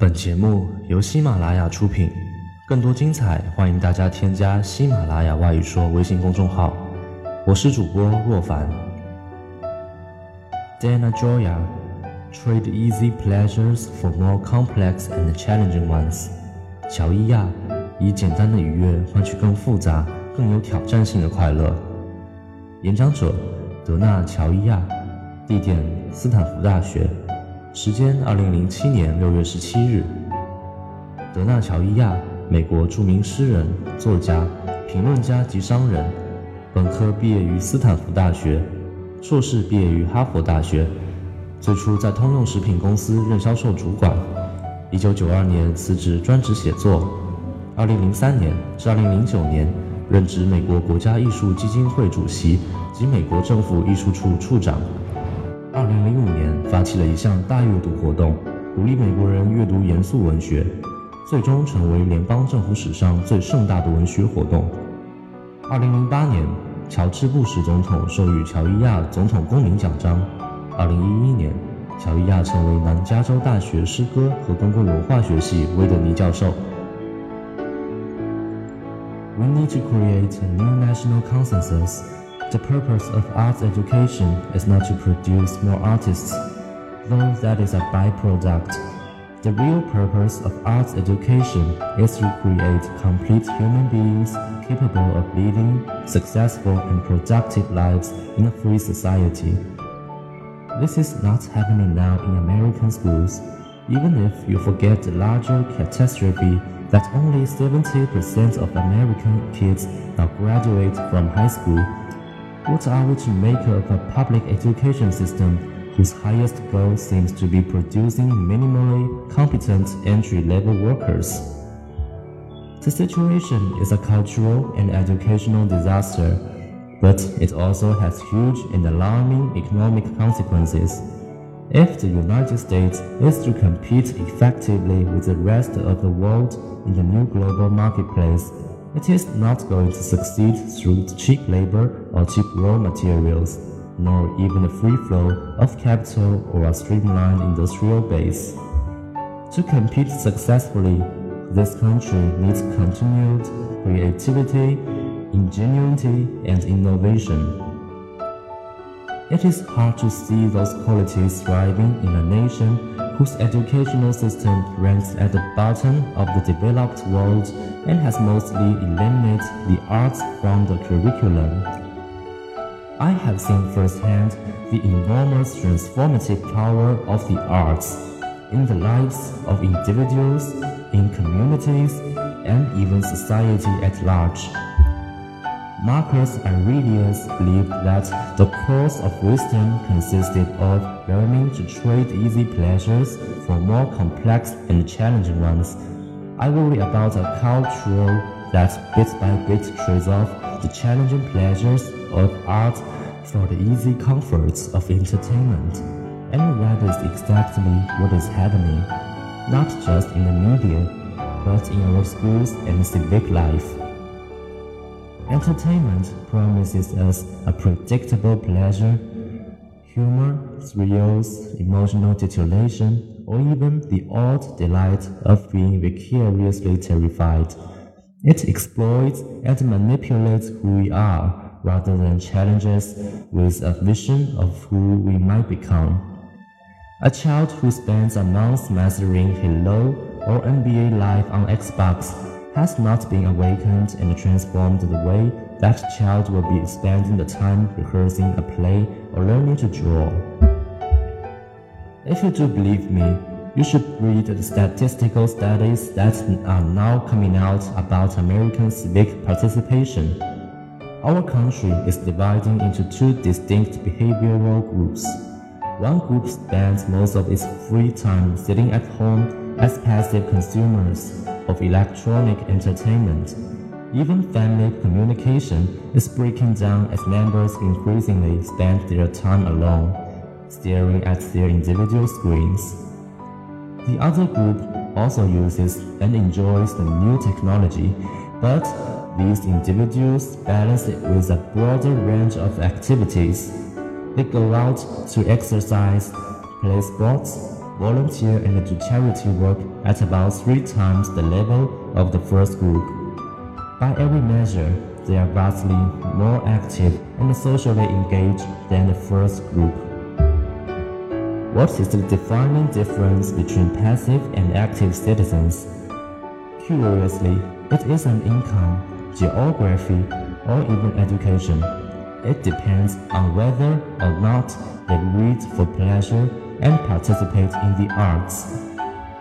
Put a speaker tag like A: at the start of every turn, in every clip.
A: 本节目由喜马拉雅出品，更多精彩，欢迎大家添加喜马拉雅外语说微信公众号。我是主播若凡。Dana Joya trade easy pleasures for more complex and challenging ones。乔伊亚以简单的愉悦换取更复杂、更有挑战性的快乐。演讲者德纳乔伊亚，地点斯坦福大学。时间：二零零七年六月十七日。德纳乔伊亚，美国著名诗人、作家、评论家及商人。本科毕业于斯坦福大学，硕士毕业于哈佛大学。最初在通用食品公司任销售主管。一九九二年辞职专职写作。二零零三年至二零零九年任职美国国家艺术基金会主席及美国政府艺术处处长。二零零五年发起了一项大阅读活动，鼓励美国人阅读严肃文学，最终成为联邦政府史上最盛大的文学活动。二零零八年，乔治·布什总统授予乔伊亚总统公民奖章。二零一一年，乔伊亚成为南加州大学诗歌和公共文化学系威德尼教授。We need to create a new national consensus. The purpose of arts education is not to produce more artists, though that is a byproduct. The real purpose of arts education is to create complete human beings capable of living successful and productive lives in a free society. This is not happening now in American schools, even if you forget the larger catastrophe that only 70% of American kids now graduate from high school what are we to make of a public education system whose highest goal seems to be producing minimally competent entry-level workers? The situation is a cultural and educational disaster, but it also has huge and alarming economic consequences. If the United States is to compete effectively with the rest of the world in the new global marketplace, it is not going to succeed through cheap labor or cheap raw materials, nor even a free flow of capital or a streamlined industrial base. To compete successfully, this country needs continued creativity, ingenuity, and innovation. It is hard to see those qualities thriving in a nation whose educational system ranks at the bottom of the developed world and has mostly eliminated the arts from the curriculum. I have seen firsthand the enormous transformative power of the arts in the lives of individuals, in communities, and even society at large. Marcus Aurelius believed that the course of wisdom consisted of learning to trade easy pleasures for more complex and challenging ones. I worry about a culture that bit by bit trades off the challenging pleasures of art for the easy comforts of entertainment. And that is exactly what is happening, not just in the media, but in our schools and civic life. Entertainment promises us a predictable pleasure, humor, thrills, emotional titillation, or even the odd delight of being vicariously terrified. It exploits and manipulates who we are rather than challenges with a vision of who we might become. A child who spends a month mastering Halo or NBA Live on Xbox has not been awakened and transformed the way that child will be spending the time rehearsing a play or learning to draw. If you do believe me, you should read the statistical studies that are now coming out about American civic participation. Our country is dividing into two distinct behavioral groups. One group spends most of its free time sitting at home as passive consumers of electronic entertainment. Even family communication is breaking down as members increasingly spend their time alone, staring at their individual screens. The other group also uses and enjoys the new technology, but these individuals balance it with a broader range of activities. They go out to exercise, play sports, volunteer and do charity work at about three times the level of the first group. By every measure, they are vastly more active and socially engaged than the first group. What is the defining difference between passive and active citizens? Curiously, it isn't income, geography, or even education. It depends on whether or not they read for pleasure and participate in the arts.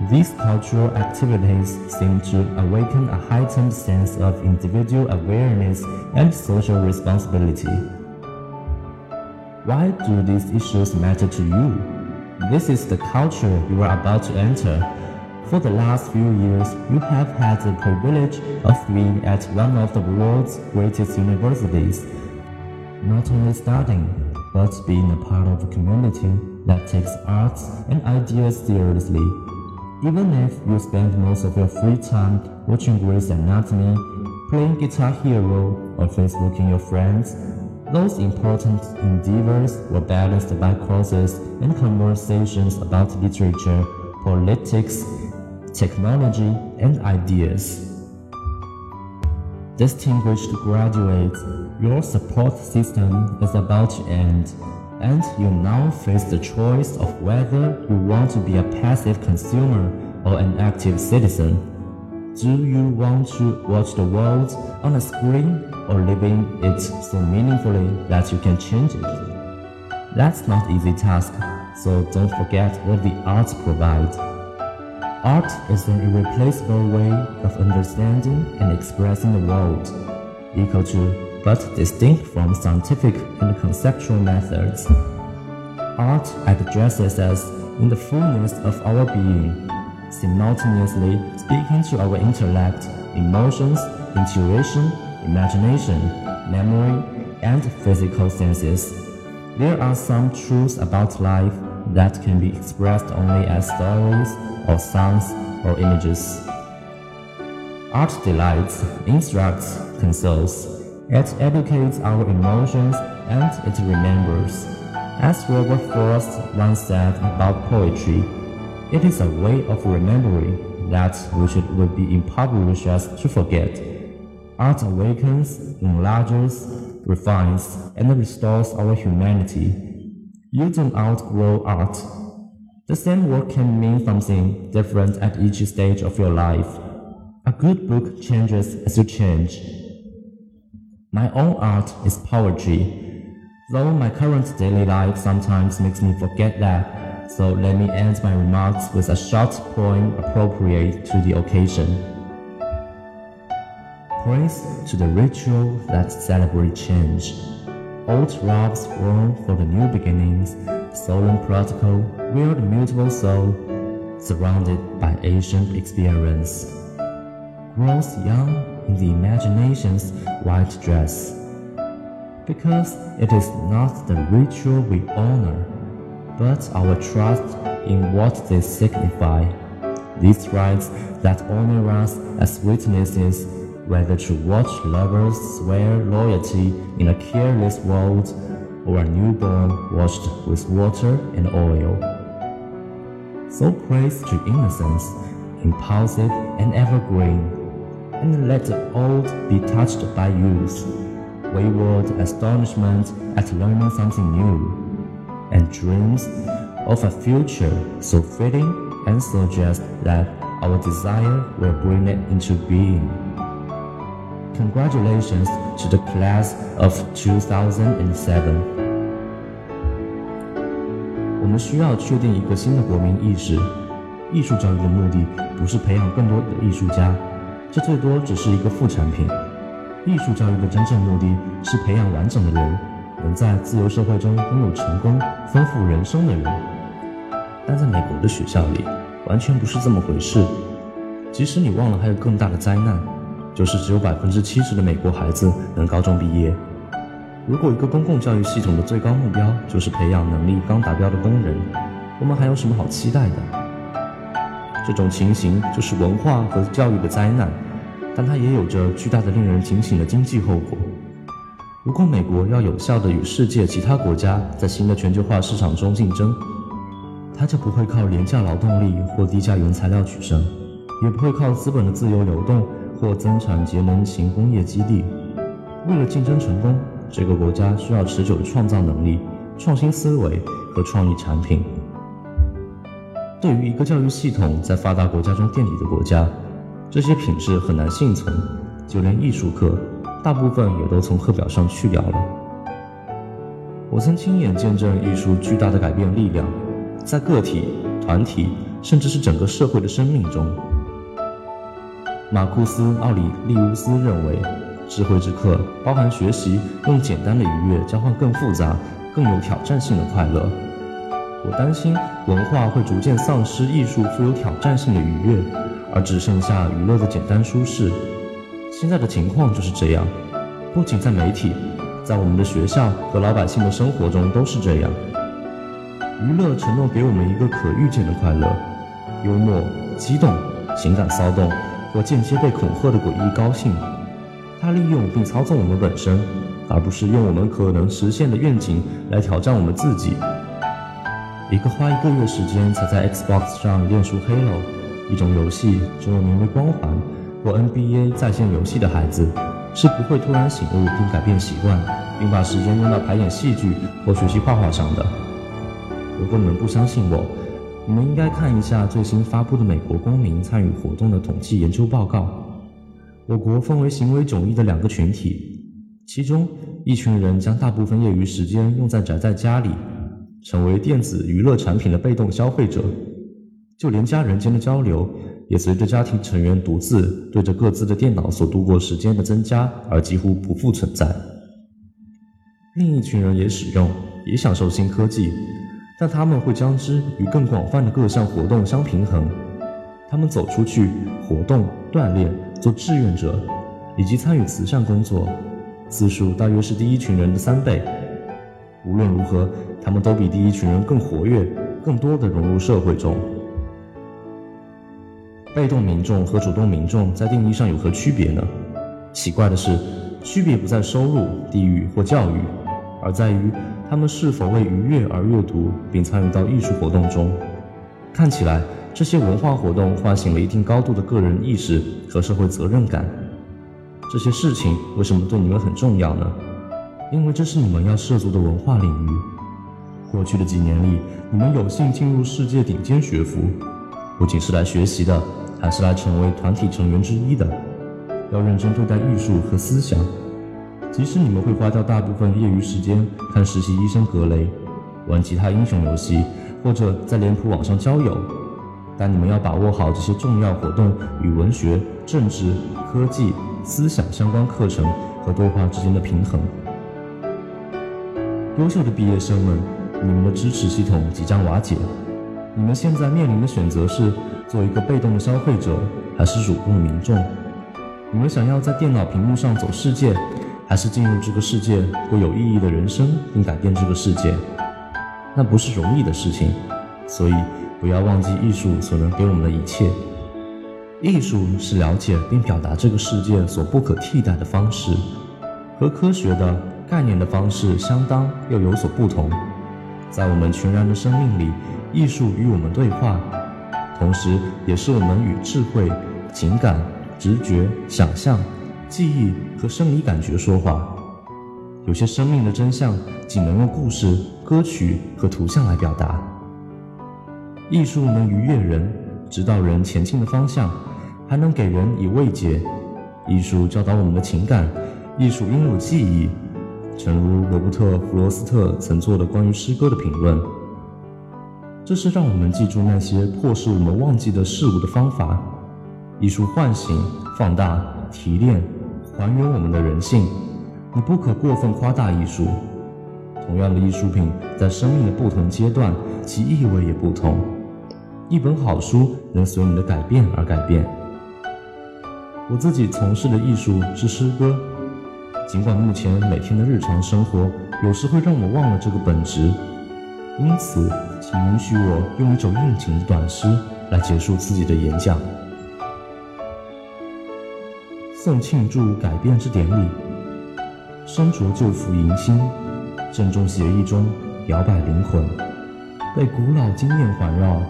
A: These cultural activities seem to awaken a heightened sense of individual awareness and social responsibility. Why do these issues matter to you? This is the culture you are about to enter. For the last few years, you have had the privilege of being at one of the world's greatest universities. Not only studying, but being a part of a community that takes arts and ideas seriously. Even if you spend most of your free time watching Grey's Anatomy, playing Guitar Hero, or Facebooking your friends, those important endeavors were balanced by courses and conversations about literature, politics, technology, and ideas. Distinguished graduates, your support system is about to end, and you now face the choice of whether you want to be a passive consumer or an active citizen. Do you want to watch the world on a screen or living it so meaningfully that you can change it? That's not easy task, so don't forget what the arts provide. Art is an irreplaceable way of understanding and expressing the world, equal to but distinct from scientific and conceptual methods. Art addresses us in the fullness of our being, simultaneously speaking to our intellect, emotions, intuition, imagination, memory, and physical senses. There are some truths about life that can be expressed only as stories or sounds or images. Art delights, instructs, consoles. It educates our emotions and it remembers. As Robert Frost once said about poetry, it is a way of remembering that which it would be impoverished us to forget. Art awakens, enlarges, refines, and restores our humanity. You don't outgrow art. The same word can mean something different at each stage of your life. A good book changes as you change. My own art is poetry, though my current daily life sometimes makes me forget that, so let me end my remarks with a short poem appropriate to the occasion. Praise to the ritual that celebrates change. Old robes worn for the new beginnings, solemn protocol, wear the mutable soul, surrounded by ancient experience. Grows young in the imagination's white dress. Because it is not the ritual we honor, but our trust in what they signify. These rites that honor us as witnesses whether to watch lovers swear loyalty in a careless world or a newborn washed with water and oil. So praise to innocence, impulsive and evergreen, and let the old be touched by youth, wayward astonishment at learning something new, and dreams of a future so fitting and so just that our desire will bring it into being. Congratulations to the class of 2007. 我们需要确定一个新的国民意识。艺术教育的目的不是培养更多的艺术家， 这最多只是一个副产品。艺术教育的真正目的是培养完整的人，能在自由社会中拥有成功、丰富人生的人。但在美国的学校里，完全不是这么回事。即使你忘了，还有更大的灾难。就是只有百分之七十的美国孩子能高中毕业。如果一个公共教育系统的最高目标就是培养能力刚达标的工人，我们还有什么好期待的？这种情形就是文化和教育的灾难，但它也有着巨大的令人警醒的经济后果。如果美国要有效地与世界其他国家在新的全球化市场中竞争，它就不会靠廉价劳动力或低价原材料取胜，也不会靠资本的自由流动或增产节能型工业基地。为了竞争成功，这个国家需要持久的创造能力、创新思维和创意产品。对于一个教育系统在发达国家中垫底的国家，这些品质很难幸存，就连艺术课，大部分也都从课表上去掉了。我曾亲眼见证艺术巨大的改变力量。在个体、团体，甚至是整个社会的生命中，马库斯·奥里利乌斯认为，智慧之课包含学习用简单的愉悦交换更复杂、更有挑战性的快乐。我担心文化会逐渐丧失艺术富有挑战性的愉悦，而只剩下娱乐的简单舒适。现在的情况就是这样，不仅在媒体，在我们的学校和老百姓的生活中都是这样。娱乐承诺给我们一个可预见的快乐，幽默、激动、情感骚动或间接被恐吓的诡异高兴。它利用并操纵我们本身，而不是用我们可能实现的愿景来挑战我们自己。一个花一个月时间才在 Xbox 上练熟 Halo 一种游戏，总有名为《光环》或 NBA 在线游戏的孩子，是不会突然醒悟并改变习惯，并把时间用到排演戏剧或学习画画上的。如果你们不相信我，你们应该看一下最新发布的美国公民参与活动的统计研究报告。我国分为行为迥异的两个群体，其中一群人将大部分业余时间用在宅在家里，成为电子娱乐产品的被动消费者，就连家人间的交流也随着家庭成员独自对着各自的电脑所度过时间的增加而几乎不复存在。另一群人也使用，也享受新科技。但他们会将之与更广泛的各项活动相平衡。他们走出去活动、锻炼、做志愿者，以及参与慈善工作，次数大约是第一群人的三倍。无论如何，他们都比第一群人更活跃，更多的融入社会中。被动民众和主动民众在定义上有何区别呢？奇怪的是，区别不在收入、地域或教育，而在于。他们是否为愉悦而阅读并参与到艺术活动中？看起来，这些文化活动唤醒了一定高度的个人意识和社会责任感。这些事情为什么对你们很重要呢？因为这是你们要涉足的文化领域。过去的几年里，你们有幸进入世界顶尖学府，不仅是来学习的，还是来成为团体成员之一的。要认真对待艺术和思想。即使你们会花掉大部分业余时间看实习医生格雷，玩其他英雄游戏，或者在脸谱网上交友，但你们要把握好这些重要活动与文学、政治、科技、思想相关课程和对话之间的平衡。优秀的毕业生们，你们的支持系统即将瓦解，你们现在面临的选择是做一个被动的消费者，还是主动的民众？你们想要在电脑屏幕上走世界？还是进入这个世界，过有意义的人生，并改变这个世界，那不是容易的事情。所以，不要忘记艺术所能给我们的一切。艺术是了解并表达这个世界所不可替代的方式，和科学的概念的方式相当又有所不同。在我们全然的生命里，艺术与我们对话，同时也是我们与智慧、情感、直觉、想象。记忆和生理感觉说话，有些生命的真相仅能用故事、歌曲和图像来表达。艺术能愉悦人，指导人前进的方向，还能给人以慰藉。艺术教导我们的情感，艺术拥有记忆。诚如罗伯特·弗罗斯特曾做的关于诗歌的评论：“这是让我们记住那些迫使我们忘记的事物的方法。艺术唤醒、放大、提炼。”还原我们的人性，你不可过分夸大艺术。同样的艺术品，在生命的不同阶段，其意味也不同。一本好书能随你的改变而改变。我自己从事的艺术是诗歌，尽管目前每天的日常生活有时会让我忘了这个本质，因此，请允许我用一首应景的短诗来结束自己的演讲。送庆祝改变之典礼，身着旧服迎新，郑重协议中摇摆灵魂。被古老经验环绕，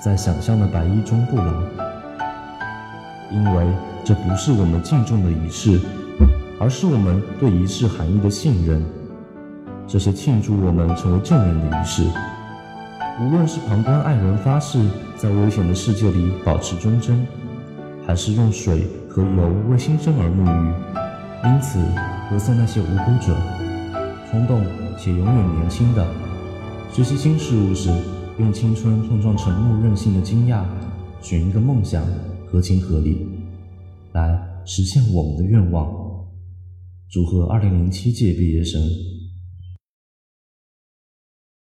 A: 在想象的白衣中不老。因为这不是我们敬重的仪式，而是我们对仪式含义的信任。这些庆祝我们成为证人的仪式，无论是旁观爱人发誓在危险的世界里保持忠贞，还是用水和油为新生儿沐浴，因此歌颂那些无辜者，冲动且永远年轻的，学习新事物时用青春碰撞沉默任性的惊讶，寻一个梦想，合情合理，来实现我们的愿望。祝贺二零零七届毕业生！